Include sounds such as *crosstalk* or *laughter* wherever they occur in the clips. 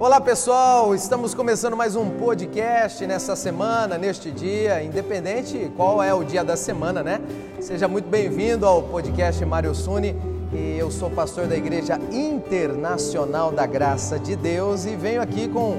Olá pessoal, estamos começando mais um podcast nessa semana, neste dia, independente qual é o dia da semana, né? Seja muito bem-vindo ao podcast Mário Suni e eu sou pastor da Igreja Internacional da Graça de Deus e venho aqui com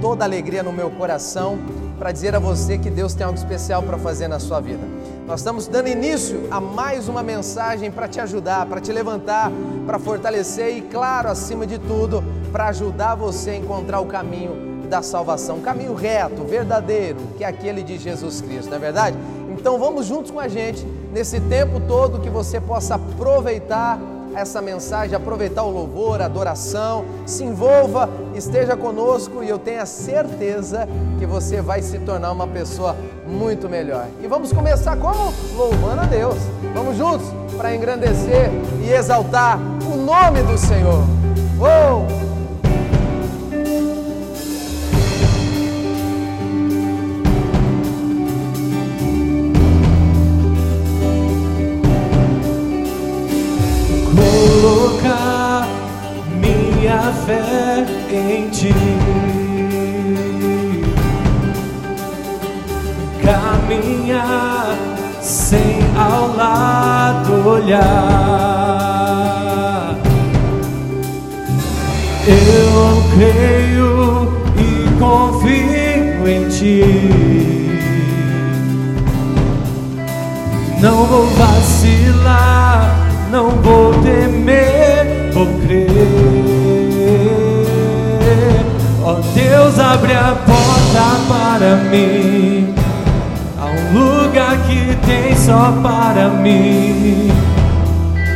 toda alegria no meu coração para dizer a você que Deus tem algo especial para fazer na sua vida. Nós estamos dando início a mais uma mensagem para te ajudar, para te levantar, para fortalecer e, claro, acima de tudo, para ajudar você a encontrar o caminho da salvação, o caminho reto, verdadeiro, que é aquele de Jesus Cristo, não é verdade? Então vamos juntos com a gente nesse tempo todo que você possa aproveitar essa mensagem, aproveitar o louvor, a adoração, se envolva, esteja conosco e eu tenho a certeza que você vai se tornar uma pessoa muito melhor. E vamos começar como? Louvando a Deus. Vamos juntos para engrandecer e exaltar o nome do Senhor. Uou! Em ti. Caminhar sem ao lado olhar. Eu creio e confio em ti. Não vou vacilar, não vou temer, vou crer. Deus, abre a porta para mim. Há um lugar que tem só para mim.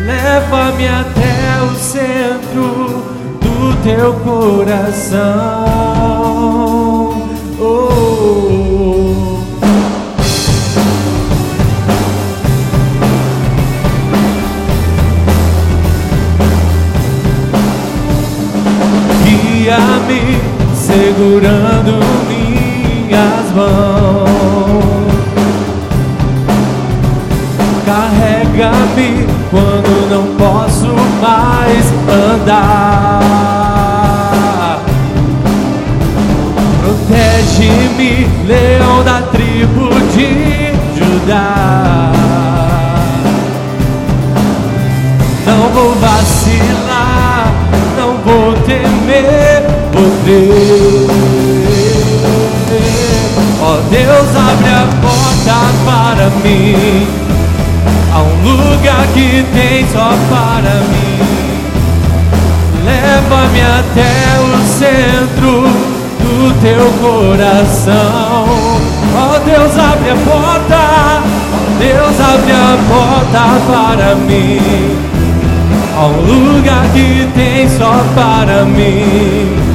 Leva-me até o centro do teu coração. Oh. guia-me segurando minhas mãos. Carrega-me quando não posso mais andar. Mim. Um lugar que tem só para mim. Leva-me até o centro do teu coração. Oh, Deus, abre a porta. Oh, Deus, abre a porta para mim. Há um lugar que tem só para mim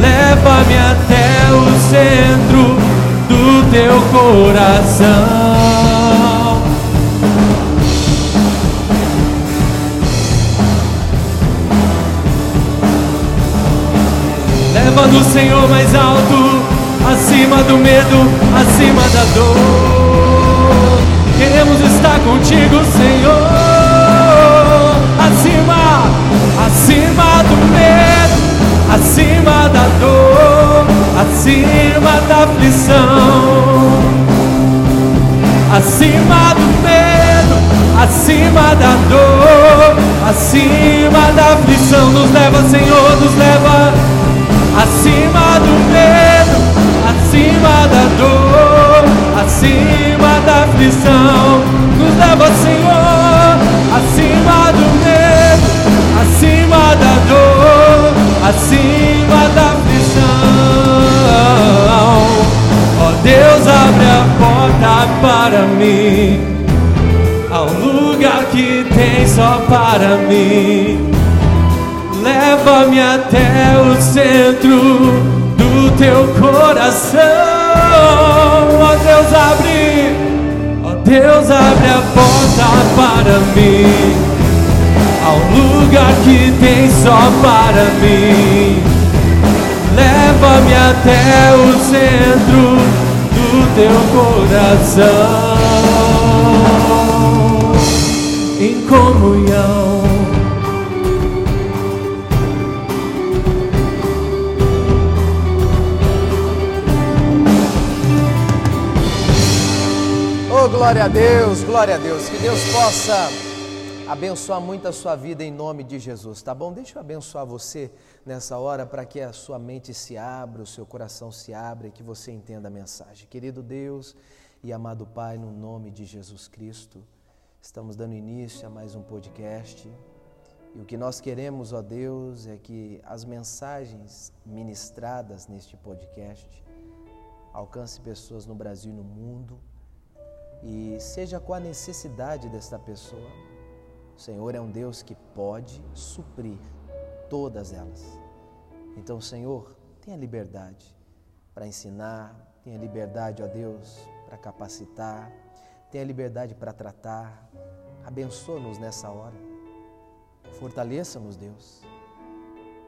leva-me até o centro teu coração. Leva no Senhor mais alto, acima do medo, acima da dor. Queremos estar contigo, Senhor, acima, acima do medo acima da dor, acima da aflição, da dor, acima da aflição. Nos leva, Senhor, nos leva acima do medo, acima da dor, acima da aflição. Nos leva, Senhor, acima do medo, acima da dor acima da aflição. Ó oh, Deus, abre a porta para mim. Um lugar que tem só para mim. Leva-me até o centro do teu coração. Ó oh, Deus, abre, ó oh, Deus, abre a porta para mim ao lugar que tem só para mim. Leva-me até o centro do teu coração, comunhão. Oh, glória a Deus, glória a Deus. Que Deus possa abençoar muito a sua vida em nome de Jesus, tá bom? Deixa eu abençoar você nessa hora para que a sua mente se abra, o seu coração se abra e que você entenda a mensagem. Querido Deus e amado Pai, no nome de Jesus Cristo estamos dando início a mais um podcast. E o que nós queremos, ó Deus, é que as mensagens ministradas neste podcast alcance pessoas no Brasil e no mundo e seja qual a necessidade desta pessoa. O Senhor é um Deus que pode suprir todas elas. Então, Senhor, tenha liberdade para ensinar, tenha liberdade, ó Deus, para capacitar, tenha liberdade para tratar. Abençoa-nos nessa hora. Fortaleça-nos, Deus,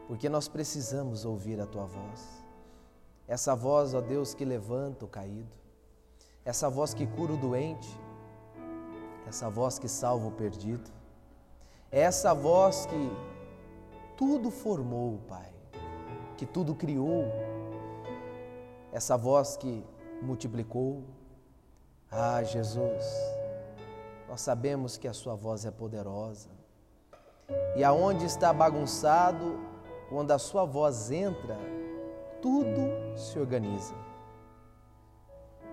porque nós precisamos ouvir a tua voz. Essa voz, ó Deus, que levanta o caído, essa voz que cura o doente, essa voz que salva o perdido, essa voz que tudo formou, Pai, que tudo criou, essa voz que multiplicou. Ah, Jesus, nós sabemos que a Sua voz é poderosa. E aonde está bagunçado, quando a Sua voz entra, tudo se organiza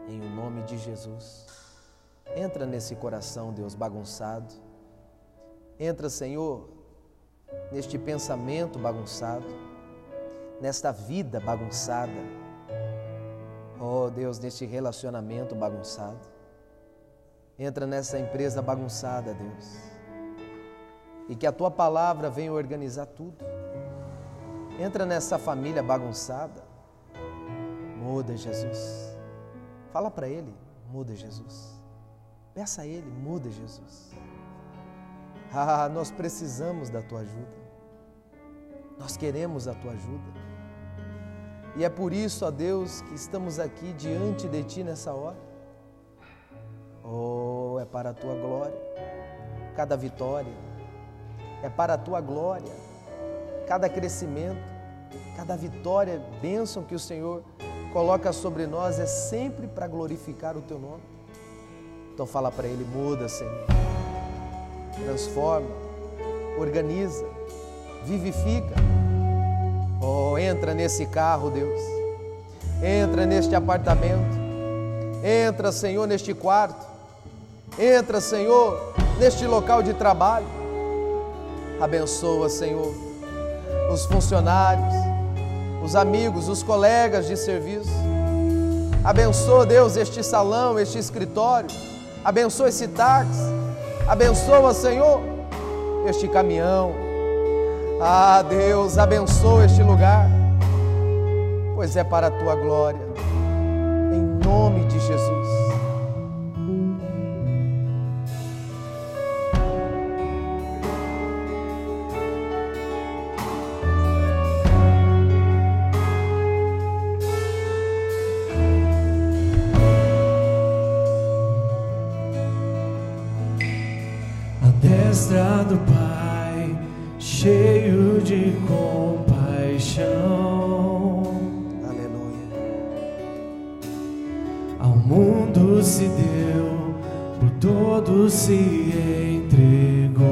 em o nome de Jesus. Entra nesse coração, Deus, bagunçado. Entra, Senhor, neste pensamento bagunçado, nesta vida bagunçada. Oh, Deus, neste relacionamento bagunçado. Entra nessa empresa bagunçada, Deus. E que a tua palavra venha organizar tudo. Entra nessa família bagunçada. Muda, Jesus. Fala para Ele, muda Jesus. Peça a Ele, muda Jesus. *laughs* Ah, nós precisamos da Tua ajuda. Nós queremos a Tua ajuda. E é por isso, ó Deus, que estamos aqui diante de Ti nessa hora. Oh, é para a Tua glória. Cada vitória é para a Tua glória. Cada crescimento, cada vitória, bênção que o Senhor coloca sobre nós é sempre para glorificar o teu nome. Então fala para ele, muda, Senhor. Transforma, organiza, vivifica. Oh, entra nesse carro, Deus. Entra neste apartamento. Entra, Senhor, neste quarto. Entra, Senhor, neste local de trabalho. Abençoa, Senhor, os funcionários os amigos, os colegas de serviço. Abençoa, Deus, este salão, este escritório. Abençoa esse táxi. Abençoa, Senhor, este caminhão. Ah, Deus, abençoa este lugar, pois é para a tua glória. Em nome mundo se deu, por todos se entregou.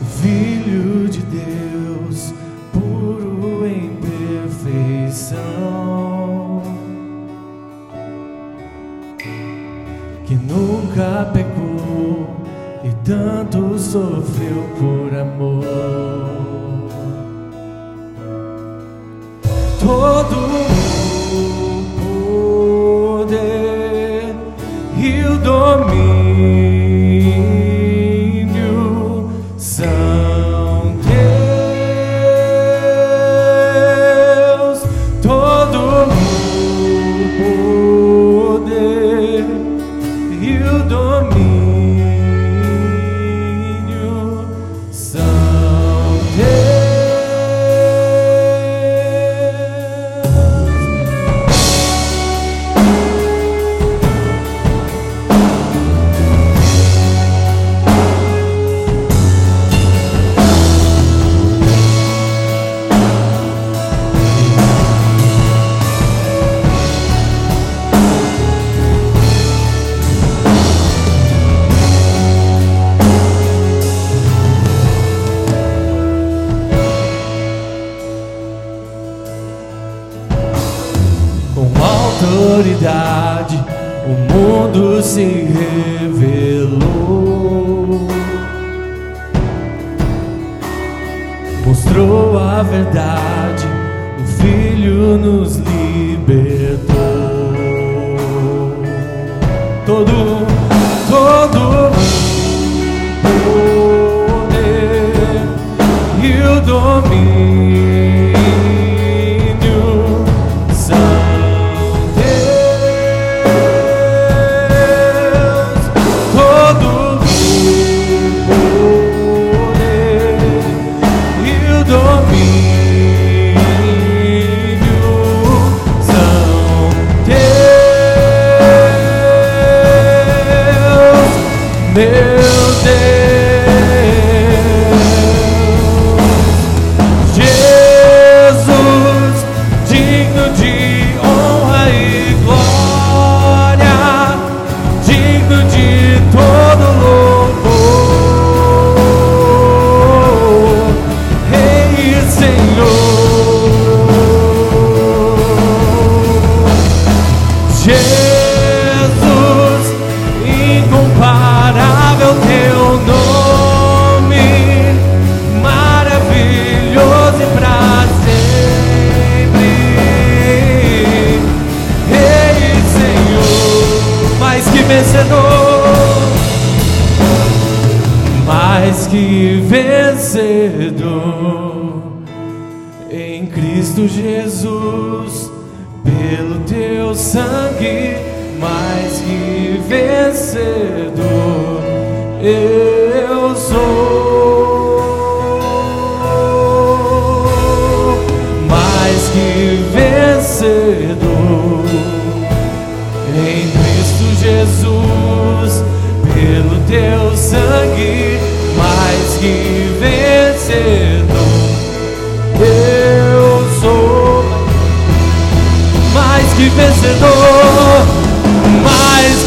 O Filho de Deus, puro em perfeição. que nunca pecou e tanto sofreu por amor. Mundo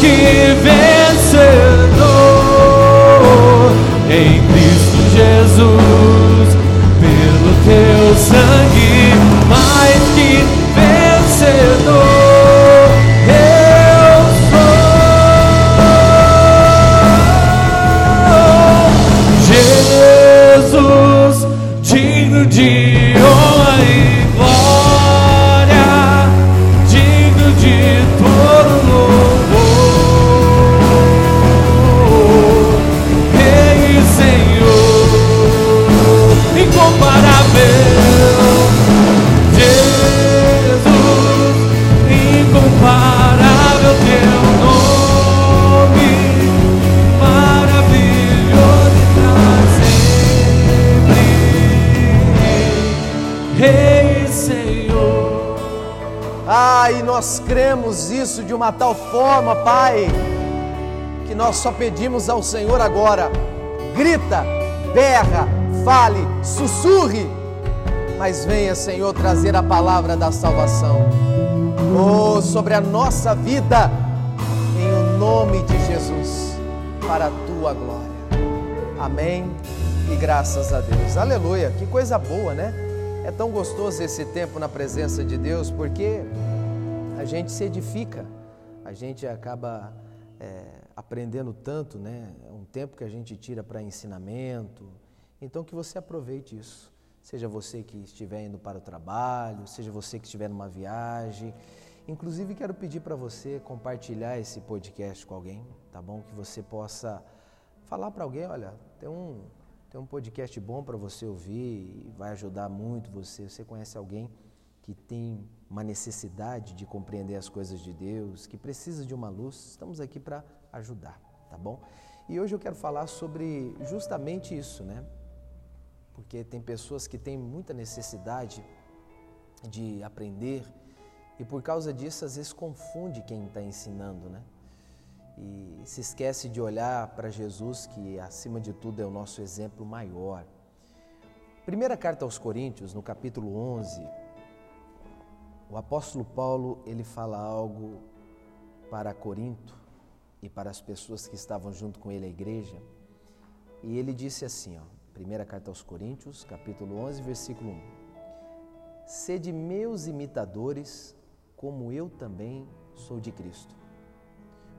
que vencedor em Cristo Jesus, pelo teu sangue, nós só pedimos ao Senhor agora: grita, berra, fale, sussurre, mas venha, Senhor, trazer a palavra da salvação. Oh, sobre a nossa vida, em o nome de Jesus, para a tua glória. Amém e graças a Deus. Aleluia, que coisa boa, né? É tão gostoso esse tempo na presença de Deus, porque a gente se edifica, a gente acaba é, aprendendo tanto, né? É um tempo que a gente tira para ensinamento. Então que você aproveite isso. Seja você que estiver indo para o trabalho, seja você que estiver numa viagem. Inclusive quero pedir para você compartilhar esse podcast com alguém, tá bom? Que você possa falar para alguém, olha, tem um tem um podcast bom para você ouvir e vai ajudar muito você. Você conhece alguém que tem uma necessidade de compreender as coisas de Deus, que precisa de uma luz? Estamos aqui para ajudar, tá bom? E hoje eu quero falar sobre justamente isso, né? Porque tem pessoas que têm muita necessidade de aprender e por causa disso às vezes confunde quem está ensinando, né? E se esquece de olhar para Jesus, que acima de tudo é o nosso exemplo maior. Primeira carta aos Coríntios, no capítulo 11, o apóstolo Paulo, ele fala algo para Corinto e para as pessoas que estavam junto com ele, a igreja. E ele disse assim, ó, primeira carta aos Coríntios, capítulo 11, versículo 1. Sede meus imitadores, como eu também sou de Cristo.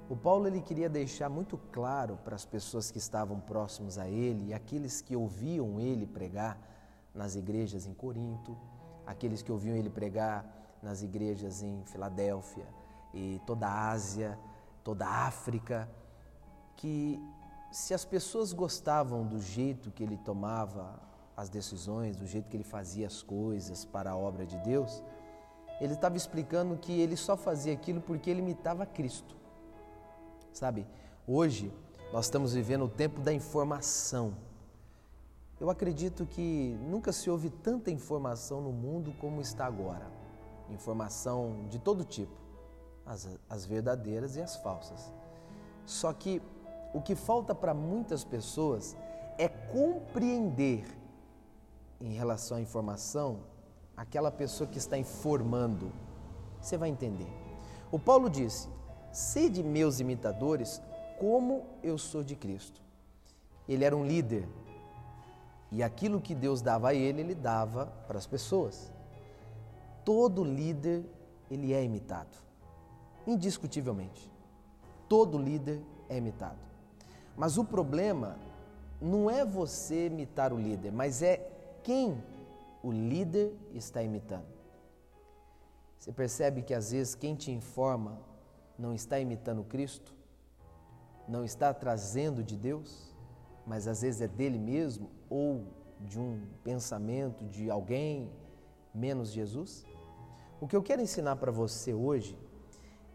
O Paulo ele queria deixar muito claro para as pessoas que estavam próximos a ele e aqueles que ouviam ele pregar nas igrejas em Corinto, aqueles que ouviam ele pregar nas igrejas em Filadélfia e toda a Ásia, toda a África, que se as pessoas gostavam do jeito que ele tomava as decisões, do jeito que ele fazia as coisas para a obra de Deus, ele estava explicando que ele só fazia aquilo porque ele imitava Cristo. Sabe, hoje nós estamos vivendo o tempo da informação. Eu acredito que nunca se houve tanta informação no mundo como está agora. Informação de todo tipo, as, as verdadeiras e as falsas. Só que o que falta para muitas pessoas é compreender em relação à informação aquela pessoa que está informando. Você vai entender. O Paulo disse: Sede meus imitadores, como eu sou de Cristo. Ele era um líder e aquilo que Deus dava a ele, ele dava para as pessoas. Todo líder, ele é imitado, indiscutivelmente. Todo líder é imitado. Mas o problema não é você imitar o líder, mas é quem o líder está imitando. Você percebe que às vezes quem te informa não está imitando Cristo, não está trazendo de Deus, mas às vezes é dele mesmo ou de um pensamento de alguém menos Jesus? O que eu quero ensinar para você hoje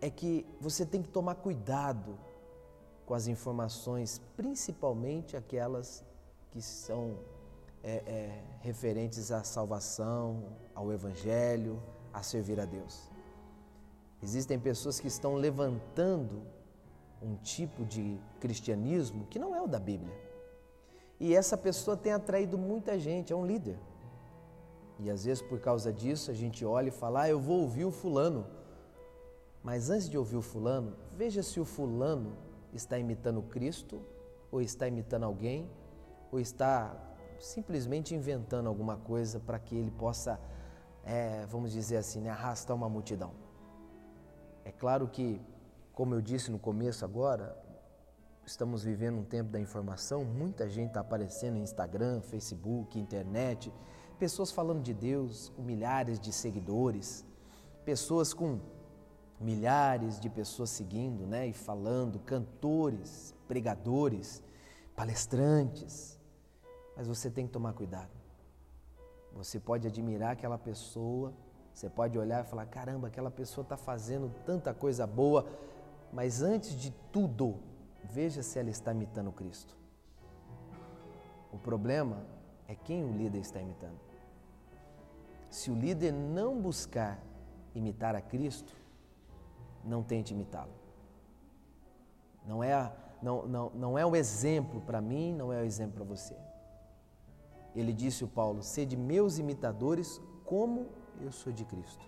é que você tem que tomar cuidado com as informações, principalmente aquelas que são é, é, referentes à salvação, ao Evangelho, a servir a Deus. Existem pessoas que estão levantando um tipo de cristianismo que não é o da Bíblia. E essa pessoa tem atraído muita gente, é um líder. E às vezes por causa disso a gente olha e fala: ah, eu vou ouvir o fulano. Mas antes de ouvir o fulano, veja se o fulano está imitando Cristo, ou está imitando alguém, ou está simplesmente inventando alguma coisa para que ele possa, é, vamos dizer assim, né, arrastar uma multidão. É claro que, como eu disse no começo agora, estamos vivendo um tempo da informação, muita gente está aparecendo no Instagram, Facebook, internet, pessoas falando de Deus com milhares de seguidores, pessoas com milhares de pessoas seguindo né, e falando, cantores, pregadores, palestrantes. Mas você tem que tomar cuidado. Você pode admirar aquela pessoa, você pode olhar e falar: caramba, aquela pessoa está fazendo tanta coisa boa, mas antes de tudo, veja se ela está imitando Cristo. O problema é quem o líder está imitando. Se o líder não buscar imitar a Cristo, não tente imitá-lo. Não é, não, não, não é o exemplo para mim, não é o exemplo para você. Ele disse o Paulo: sede meus imitadores, como eu sou de Cristo.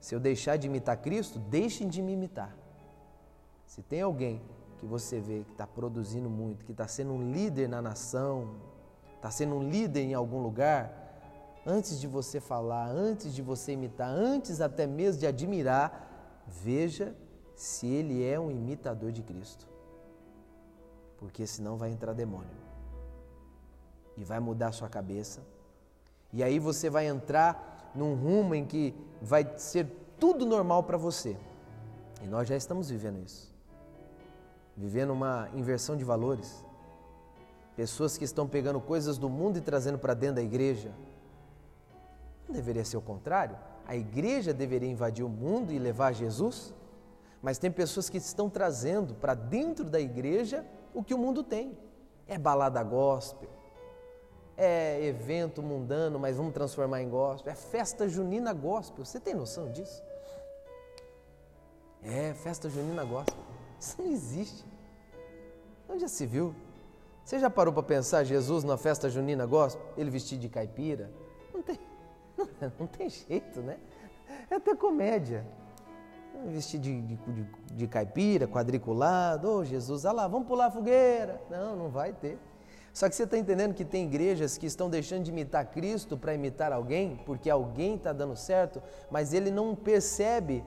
Se eu deixar de imitar Cristo, deixem de me imitar. Se tem alguém que você vê que está produzindo muito, que está sendo um líder na nação, está sendo um líder em algum lugar, antes de você falar, antes de você imitar, antes até mesmo de admirar, veja se ele é um imitador de Cristo. Porque senão vai entrar demônio. E vai mudar sua cabeça. E aí você vai entrar num rumo em que vai ser tudo normal para você. E nós já estamos vivendo isso. Vivendo uma inversão de valores. Pessoas que estão pegando coisas do mundo e trazendo para dentro da igreja. Não deveria ser o contrário? A igreja deveria invadir o mundo e levar Jesus, mas tem pessoas que estão trazendo para dentro da igreja o que o mundo tem. É balada gospel, é evento mundano, mas vamos transformar em gospel, é festa junina gospel. Você tem noção disso? É, festa junina gospel. Isso não existe. Onde já se viu? Você já parou para pensar Jesus na festa junina gospel? Ele vestido de caipira? Não tem. *laughs* Não tem jeito, né? É até comédia. Vestir de, de, de, caipira, quadriculado, ô oh, Jesus, olha lá, vamos pular a fogueira. Não, não vai ter. Só que você está entendendo que tem igrejas que estão deixando de imitar Cristo para imitar alguém, porque alguém está dando certo, mas ele não percebe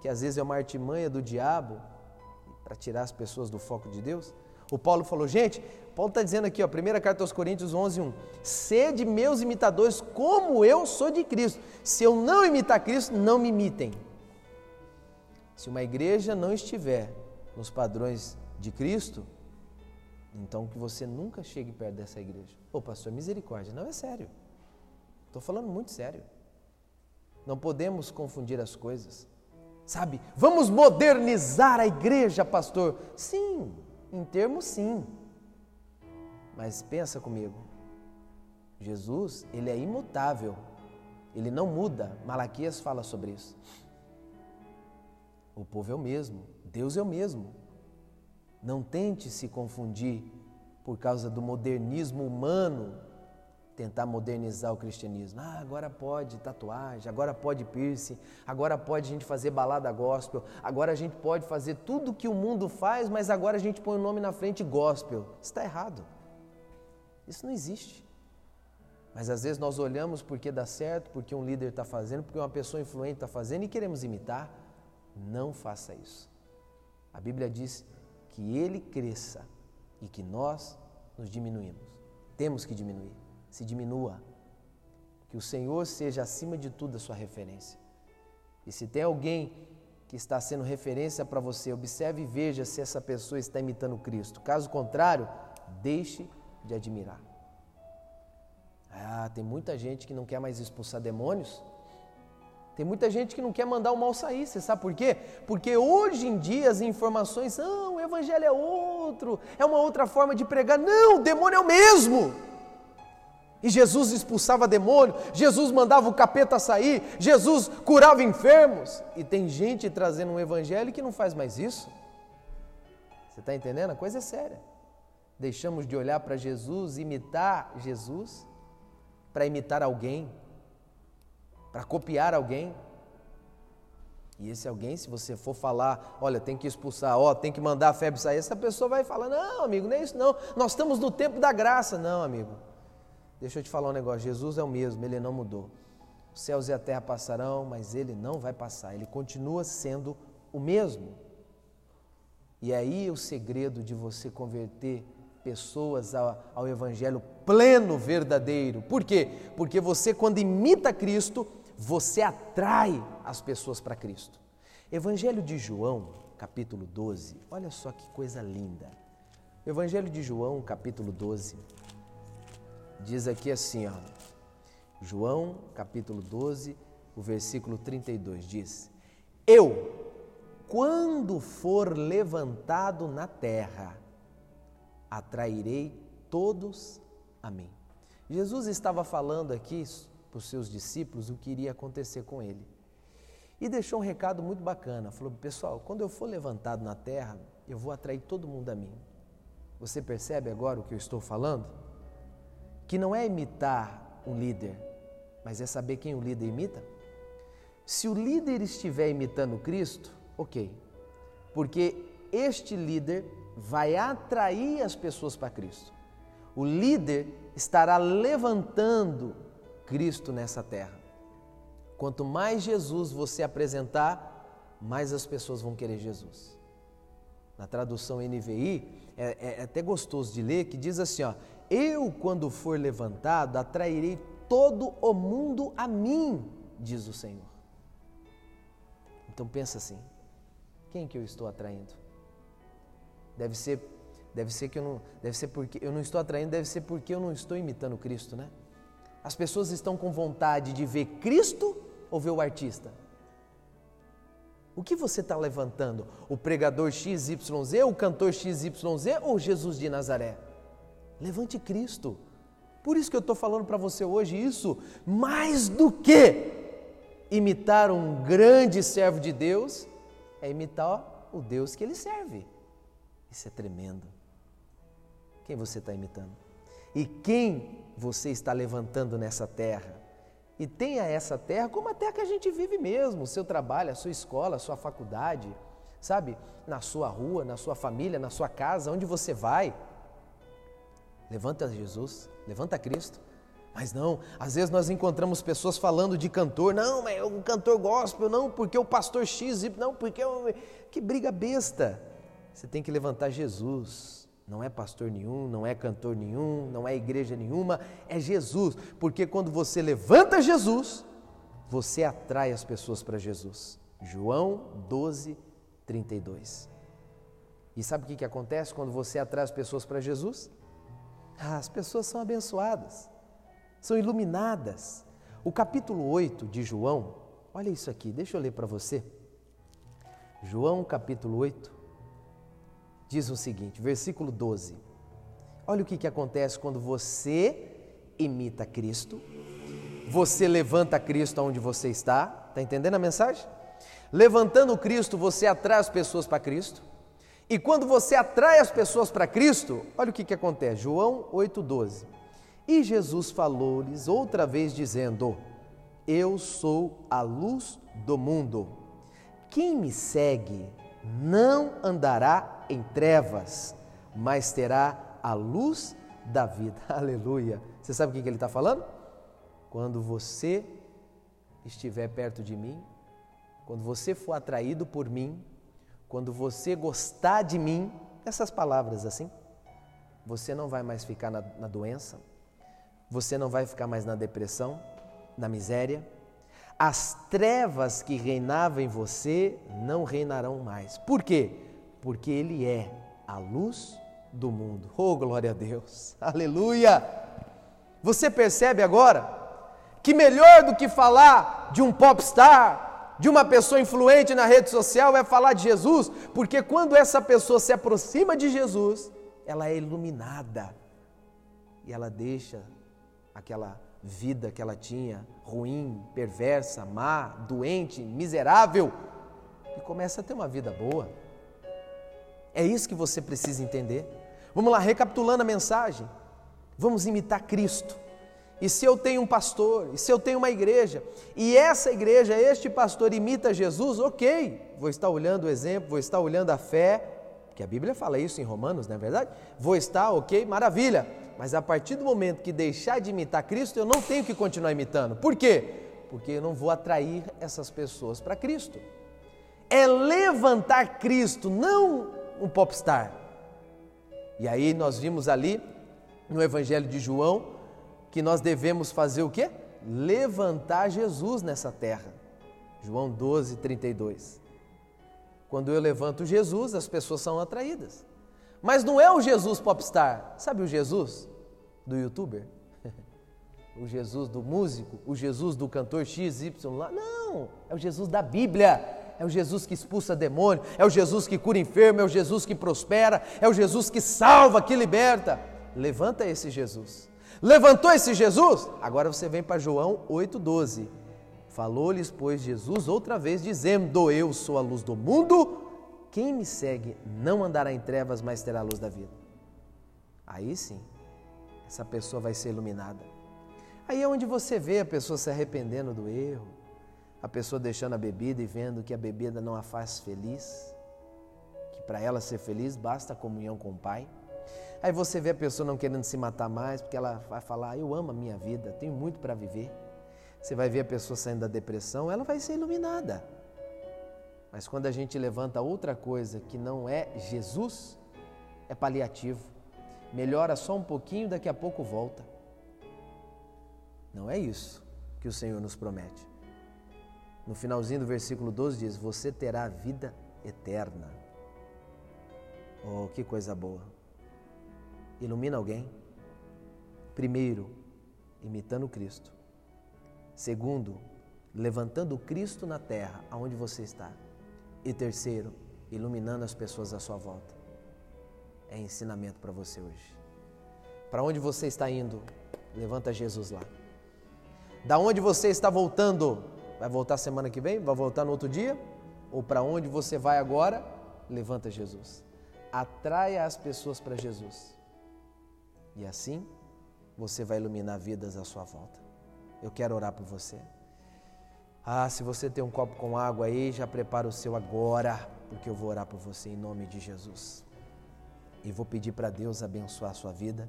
que às vezes é uma artimanha do diabo para tirar as pessoas do foco de Deus? O Paulo falou, gente, Paulo está dizendo aqui, ó, primeira carta aos Coríntios 11, 1, sede meus imitadores como eu sou de Cristo. Se eu não imitar Cristo, não me imitem. Se uma igreja não estiver nos padrões de Cristo, então que você nunca chegue perto dessa igreja. Ô pastor, misericórdia, não é sério. Estou falando muito sério. Não podemos confundir as coisas. Sabe? Vamos modernizar a igreja, pastor. Sim, em termos sim. Mas pensa comigo. Jesus, ele é imutável. Ele não muda. Malaquias fala sobre isso. O povo é o mesmo, Deus é o mesmo. Não tente se confundir por causa do modernismo humano, tentar modernizar o cristianismo. Ah, agora pode tatuagem, agora pode piercing, agora pode a gente fazer balada gospel, agora a gente pode fazer tudo que o mundo faz, mas agora a gente põe o nome na frente gospel. Está errado. Isso não existe. Mas às vezes nós olhamos porque dá certo, porque um líder está fazendo, porque uma pessoa influente está fazendo e queremos imitar. Não faça isso. A Bíblia diz que ele cresça e que nós nos diminuímos. Temos que diminuir. Se diminua. Que o Senhor seja acima de tudo a sua referência. E se tem alguém que está sendo referência para você, observe e veja se essa pessoa está imitando Cristo. Caso contrário, deixe de admirar. Ah, tem muita gente que não quer mais expulsar demônios. Tem muita gente que não quer mandar o mal sair, você sabe por quê? Porque hoje em dia as informações são, o evangelho é outro, é uma outra forma de pregar. Não, o demônio é o mesmo. E Jesus expulsava demônio, Jesus mandava o capeta sair, Jesus curava enfermos. E tem gente trazendo um evangelho que não faz mais isso. Você está entendendo? A coisa é séria. Deixamos de olhar para Jesus, imitar Jesus, para imitar alguém, para copiar alguém. E esse alguém, se você for falar, olha, tem que expulsar, ó, tem que mandar a febre sair, essa pessoa vai falar: não, amigo, não é isso não. Nós estamos no tempo da graça. Não, amigo. Deixa eu te falar um negócio: Jesus é o mesmo, ele não mudou. Os céus e a terra passarão, mas ele não vai passar, ele continua sendo o mesmo. E aí o segredo de você converter pessoas ao, ao, Evangelho pleno, verdadeiro. Por quê? Porque você, quando imita Cristo, você atrai as pessoas para Cristo. Evangelho de João, capítulo 12, olha só que coisa linda. Evangelho de João, capítulo 12, diz aqui assim, ó. João, capítulo 12, o versículo 32 diz: Eu, quando for levantado na terra, atrairei todos a mim. Jesus estava falando aqui para os seus discípulos o que iria acontecer com ele. E deixou um recado muito bacana. Falou: Pessoal, quando eu for levantado na terra, eu vou atrair todo mundo a mim. Você percebe agora o que eu estou falando? Que não é imitar um líder, mas é saber quem o líder imita. Se o líder estiver imitando Cristo, ok, porque este líder vai atrair as pessoas para Cristo. O líder estará levantando Cristo nessa terra. Quanto mais Jesus você apresentar, mais as pessoas vão querer Jesus. Na tradução NVI, é, é, é até gostoso de ler, que diz assim: ó, Eu, quando for levantado, atrairei todo o mundo a mim, diz o Senhor. Então pensa assim: quem que eu estou atraindo? Deve ser, deve ser que eu não, deve ser porque eu não estou atraindo, deve ser porque eu não estou imitando Cristo, né? As pessoas estão com vontade de ver Cristo ou ver o artista? O que você está levantando? O pregador XYZ, o cantor XYZ ou Jesus de Nazaré? Levante Cristo. Por isso que eu estou falando para você hoje isso, mais do que imitar um grande servo de Deus, é imitar o Deus que ele serve. Isso é tremendo. Quem você está imitando? E quem você está levantando nessa terra? E tenha essa terra como a terra que a gente vive mesmo, o seu trabalho, a sua escola, a sua faculdade, sabe? Na sua rua, na sua família, na sua casa, onde você vai. Levanta Jesus, levanta Cristo. Mas não, às vezes nós encontramos pessoas falando de cantor, não, mas o cantor gospel, não, porque o pastor X, não, porque eu... que briga besta. Você tem que levantar Jesus. Não é pastor nenhum, não é cantor nenhum, não é igreja nenhuma, é Jesus. Porque quando você levanta Jesus, você atrai as pessoas para Jesus. João 12, 32. E sabe o que, que acontece quando você atrai as pessoas para Jesus? Ah, as pessoas são abençoadas são iluminadas. O capítulo 8 de João, olha isso aqui, deixa eu ler para você. João capítulo 8 diz o seguinte, versículo 12. Olha o que, que acontece quando você imita Cristo, você levanta Cristo onde você está, está entendendo a mensagem? Levantando Cristo, você atrai as pessoas para Cristo. E quando você atrai as pessoas para Cristo, olha o que, que acontece. João 8,12. E Jesus falou-lhes outra vez, dizendo: Eu sou a luz do mundo. Quem me segue não andará em trevas, mas terá a luz da vida. *laughs* Aleluia. Você sabe o que ele está falando? Quando você estiver perto de mim, quando você for atraído por mim, quando você gostar de mim, essas palavras assim, você não vai mais ficar na, na doença, você não vai ficar mais na depressão, na miséria. As trevas que reinavam em você não reinarão mais. Por quê? Porque Ele é a luz do mundo. Oh, glória a Deus! *laughs* Aleluia! Você percebe agora que melhor do que falar de um popstar, de uma pessoa influente na rede social, é falar de Jesus, porque quando essa pessoa se aproxima de Jesus, ela é iluminada e ela deixa aquela vida que ela tinha, ruim, perversa, má, doente, miserável, e começa a ter uma vida boa. É isso que você precisa entender. Vamos lá, recapitulando a mensagem. Vamos imitar Cristo. E se eu tenho um pastor, e se eu tenho uma igreja, e essa igreja, este pastor imita Jesus, ok, vou estar olhando o exemplo, vou estar olhando a fé, que a Bíblia fala isso em Romanos, não é verdade? Vou estar, ok, maravilha. Mas a partir do momento que deixar de imitar Cristo, eu não tenho que continuar imitando. Por quê? Porque eu não vou atrair essas pessoas para Cristo. É levantar Cristo, não um popstar. E aí nós vimos ali no Evangelho de João que nós devemos fazer o quê? Levantar Jesus nessa terra. João 12, 32. Quando eu levanto Jesus, as pessoas são atraídas. Mas não é o Jesus popstar. Sabe o Jesus do youtuber? *laughs* o Jesus do músico? O Jesus do cantor XY lá? Não, é o Jesus da Bíblia. É o Jesus que expulsa demônio, é o Jesus que cura enfermo, é o Jesus que prospera, é o Jesus que salva, que liberta. Levanta esse Jesus. Levantou esse Jesus? Agora você vem para João 8,12. Falou-lhes, pois, Jesus outra vez, dizendo: Eu sou a luz do mundo, quem me segue não andará em trevas, mas terá a luz da vida. Aí sim, essa pessoa vai ser iluminada. Aí é onde você vê a pessoa se arrependendo do erro, a pessoa deixando a bebida e vendo que a bebida não a faz feliz, que para ela ser feliz basta a comunhão com o Pai. Aí você vê a pessoa não querendo se matar mais, porque ela vai falar: Eu amo a minha vida, tenho muito para viver. Você vai ver a pessoa saindo da depressão, ela vai ser iluminada. Mas quando a gente levanta outra coisa que não é Jesus, é paliativo. Melhora só um pouquinho, daqui a pouco volta. Não é isso que o Senhor nos promete. No finalzinho do versículo 12 diz: Você terá vida eterna. Oh, que coisa boa. Ilumina alguém. Primeiro, imitando Cristo. Segundo, levantando Cristo na terra, aonde você está. E terceiro, iluminando as pessoas à sua volta. É ensinamento para você hoje. Para onde você está indo? Levanta Jesus lá. Da onde você está voltando? Vai voltar semana que vem? Vai voltar no outro dia? Ou para onde você vai agora? Levanta Jesus. Atraia as pessoas para Jesus. E assim você vai iluminar vidas à sua volta. Eu quero orar por você. Ah, se você tem um copo com água aí, já prepara o seu agora, porque eu vou orar por você em nome de Jesus. E vou pedir para Deus abençoar a sua vida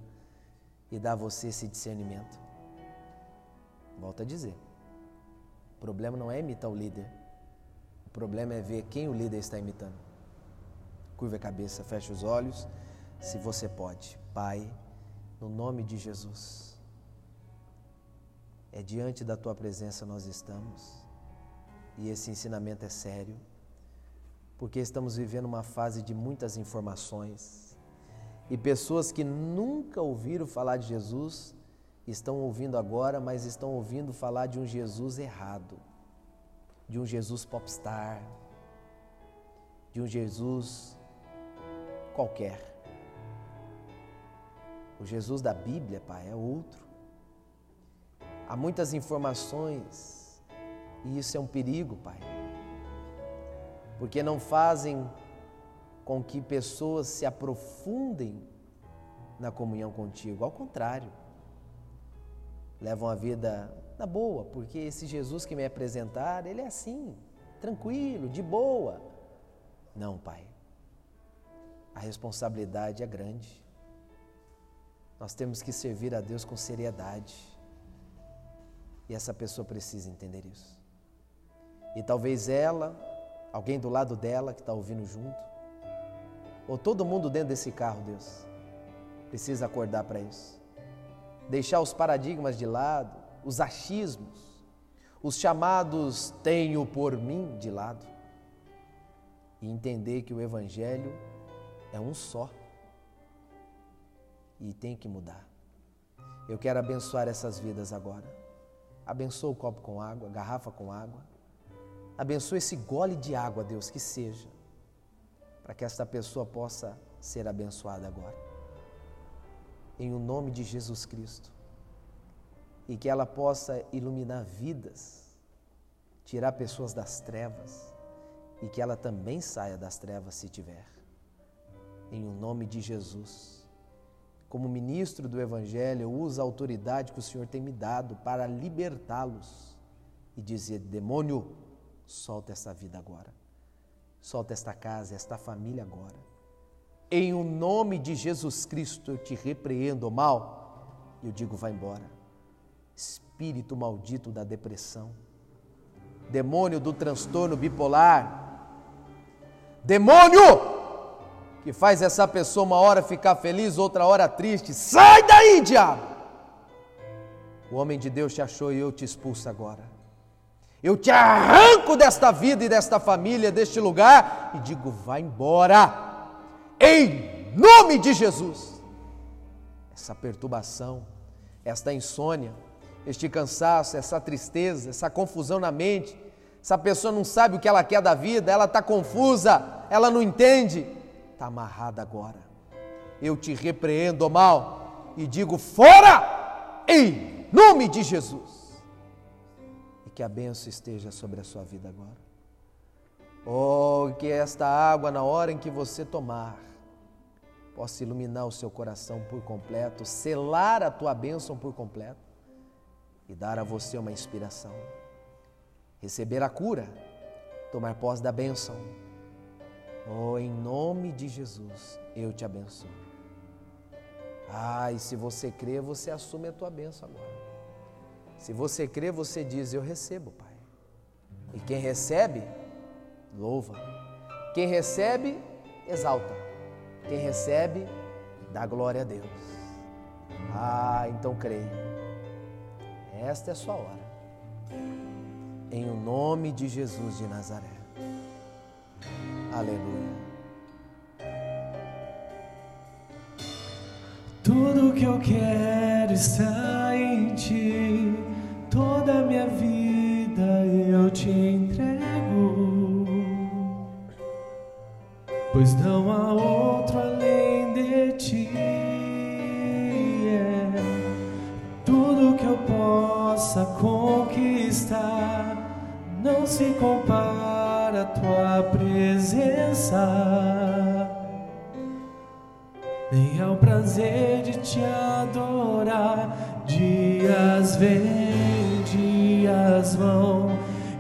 e dar a você esse discernimento. Volto a dizer. O problema não é imitar o líder. O problema é ver quem o líder está imitando. Curva a cabeça, feche os olhos, se você pode. Pai, no nome de Jesus. É diante da tua presença nós estamos. E esse ensinamento é sério, porque estamos vivendo uma fase de muitas informações. E pessoas que nunca ouviram falar de Jesus estão ouvindo agora, mas estão ouvindo falar de um Jesus errado, de um Jesus popstar, de um Jesus qualquer. O Jesus da Bíblia, Pai, é outro. Há muitas informações e isso é um perigo, Pai. Porque não fazem com que pessoas se aprofundem na comunhão contigo. Ao contrário, levam a vida na boa, porque esse Jesus que me apresentar, ele é assim, tranquilo, de boa. Não, Pai. A responsabilidade é grande. Nós temos que servir a Deus com seriedade. E essa pessoa precisa entender isso. E talvez ela, alguém do lado dela que está ouvindo junto, ou todo mundo dentro desse carro, Deus, precisa acordar para isso. Deixar os paradigmas de lado, os achismos, os chamados tenho por mim de lado e entender que o Evangelho é um só e tem que mudar. Eu quero abençoar essas vidas agora. Abençoa o copo com água, garrafa com água. Abençoa esse gole de água, Deus, que seja, para que esta pessoa possa ser abençoada agora. Em o nome de Jesus Cristo. E que ela possa iluminar vidas, tirar pessoas das trevas e que ela também saia das trevas se tiver. Em o nome de Jesus como ministro do Evangelho, uso a autoridade que o Senhor tem me dado para libertá-los e dizer: demônio, solta essa vida agora, solta esta casa, esta família agora. Em o nome de Jesus Cristo eu te repreendo mal eu digo: vai embora. Espírito maldito da depressão, demônio do transtorno bipolar, demônio que faz essa pessoa uma hora ficar feliz, outra hora triste. Sai daí, diabo! O homem de Deus te achou e eu te expulso agora. Eu te arranco desta vida e desta família, deste lugar e digo: vai embora, em nome de Jesus. Essa perturbação, esta insônia, este cansaço, essa tristeza, essa confusão na mente, essa pessoa não sabe o que ela quer da vida, ela está confusa, ela não entende está amarrada agora. Eu te repreendo, mal, e digo: fora, em nome de Jesus. E que a benção esteja sobre a sua vida agora. Oh, que esta água, na hora em que você tomar, possa iluminar o seu coração por completo, selar a tua bênção por completo e dar a você uma inspiração. Receber a cura, tomar posse da bênção Oh, em nome de Jesus, eu te abençoo. Ah, e se você crê, você assume a tua bênção agora. Se você crê, você diz: Eu recebo, Pai. E quem recebe, louva. Quem recebe, exalta. Quem recebe, dá glória a Deus. Ah, então creia. Esta é a sua hora. Em o nome de Jesus de Nazaré. Aleluia. Tudo que eu quero está em ti, toda a minha vida se compara a tua presença, nem ao prazer de te adorar. Dias vêm, dias vão,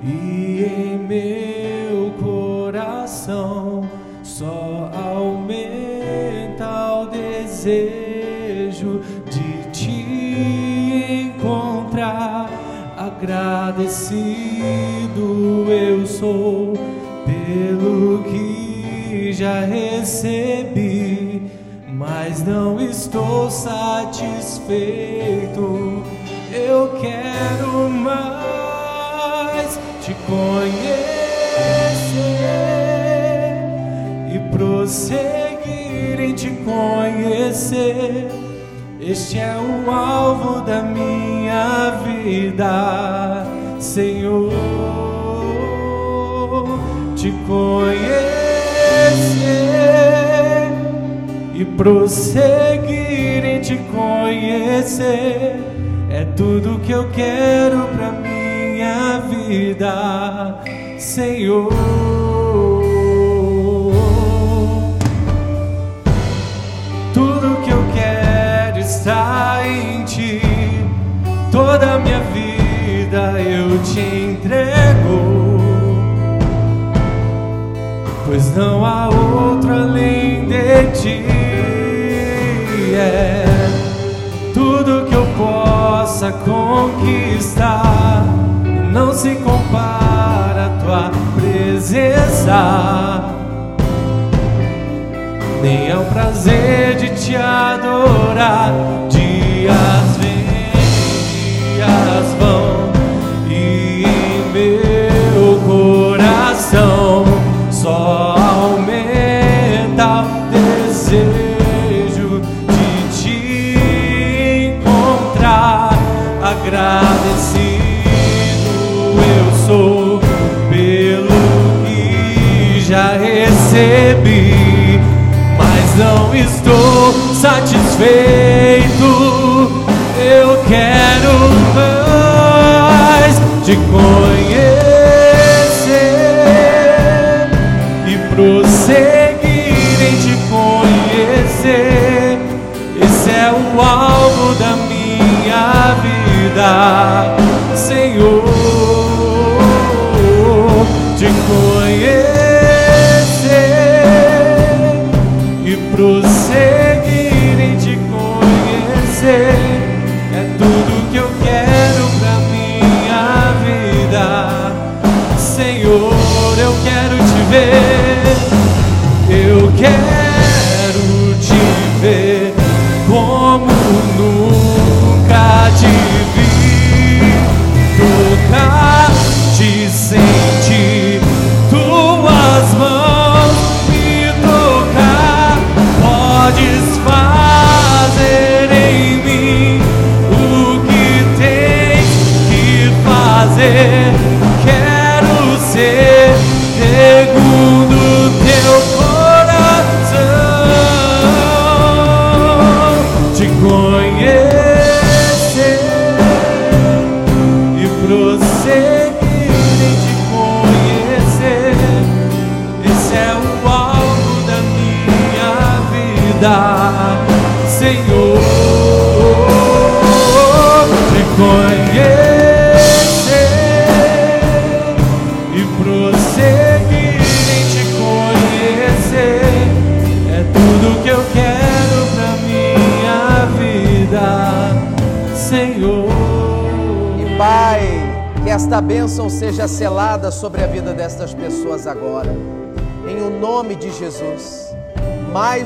e em meu coração só aumenta o desejo de te encontrar. Agradecido eu sou pelo que já recebi, mas não estou satisfeito. Eu quero mais te conhecer e prosseguir em te conhecer. Este é o alvo da minha vida, Senhor. Te conhecer e prosseguir em te conhecer é tudo que eu quero pra minha vida, Senhor. Tudo que eu quero está em ti, toda a minha vida te entrego, pois não há outro além de ti. É tudo que eu possa conquistar não se compara à tua presença nem ao prazer de te adorar. Dias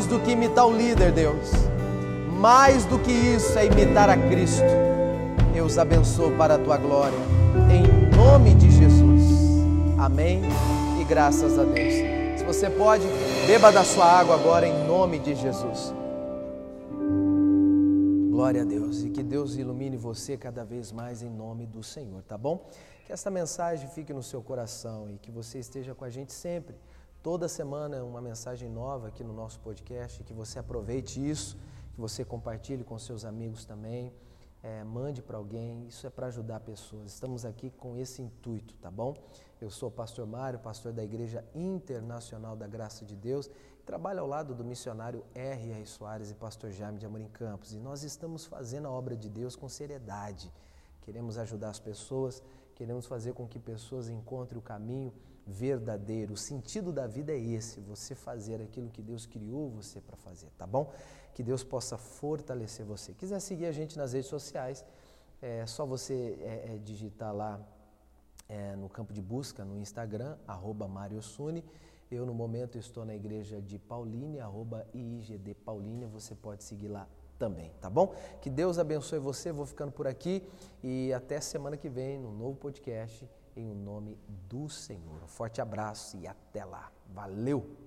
Do que imitar o líder, Deus. Mais do que isso é imitar a Cristo. Eu os abençoo para a tua glória. Em nome de Jesus. Amém. E graças a Deus. Se você pode, beba da sua água agora em nome de Jesus. Glória a Deus e que Deus ilumine você cada vez mais em nome do Senhor, tá bom? Que esta mensagem fique no seu coração e que você esteja com a gente sempre. Toda semana uma mensagem nova aqui no nosso podcast, que você aproveite isso, que você compartilhe com seus amigos também, é, mande para alguém, isso é para ajudar pessoas. Estamos aqui com esse intuito, tá bom? Eu sou o pastor Mário, pastor da Igreja Internacional da Graça de Deus, trabalho ao lado do missionário R.R. Soares e pastor Jaime de Amorim Campos, e nós estamos fazendo a obra de Deus com seriedade. Queremos ajudar as pessoas, queremos fazer com que pessoas encontrem o caminho verdadeiro. O sentido da vida é esse, você fazer aquilo que Deus criou você para fazer, tá bom? Que Deus possa fortalecer você. Quiser seguir a gente nas redes sociais, é só você é, é, digitar lá é, no campo de busca no Instagram, arroba Mariosune. Eu, no momento, estou na igreja de Paulínia, arroba IIGD Paulínia. Você pode seguir lá também, tá bom? Que Deus abençoe você. Vou ficando por aqui e até semana que vem no novo podcast em o nome do Senhor. Um forte abraço e até lá. Valeu!